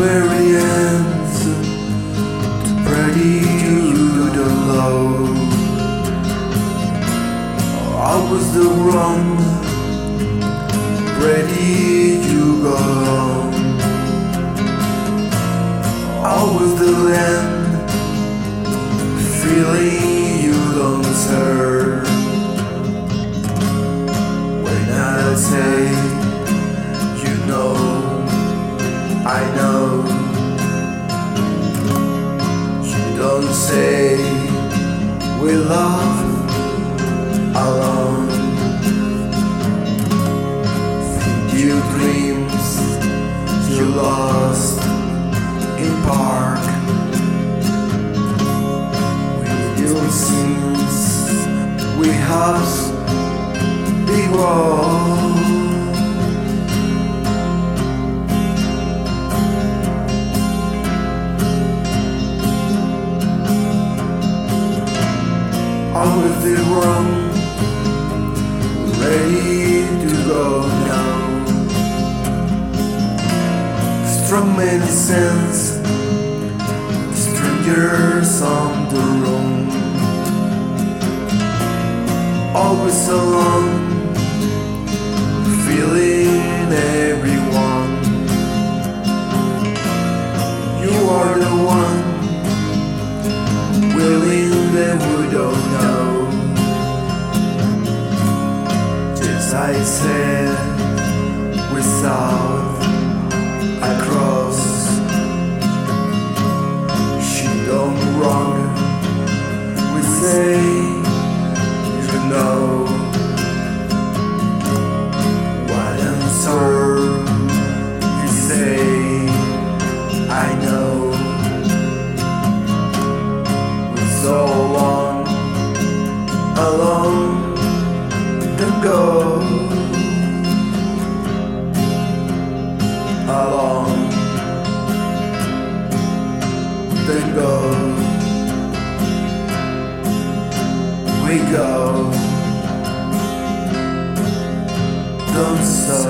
Rosemary anthem to prelude alone. I was the wrong ready to go home. I was the land feeling you don't serve. When I say you know, I know. You don't say we love alone. Think you dreams you lost in park. With your sins, we have big wall. All of the wrong, ready to go now. Strong medicines, strangers on the room. Always alone, don't know. Just I said, without to go. How long to go? We go. Don't stop.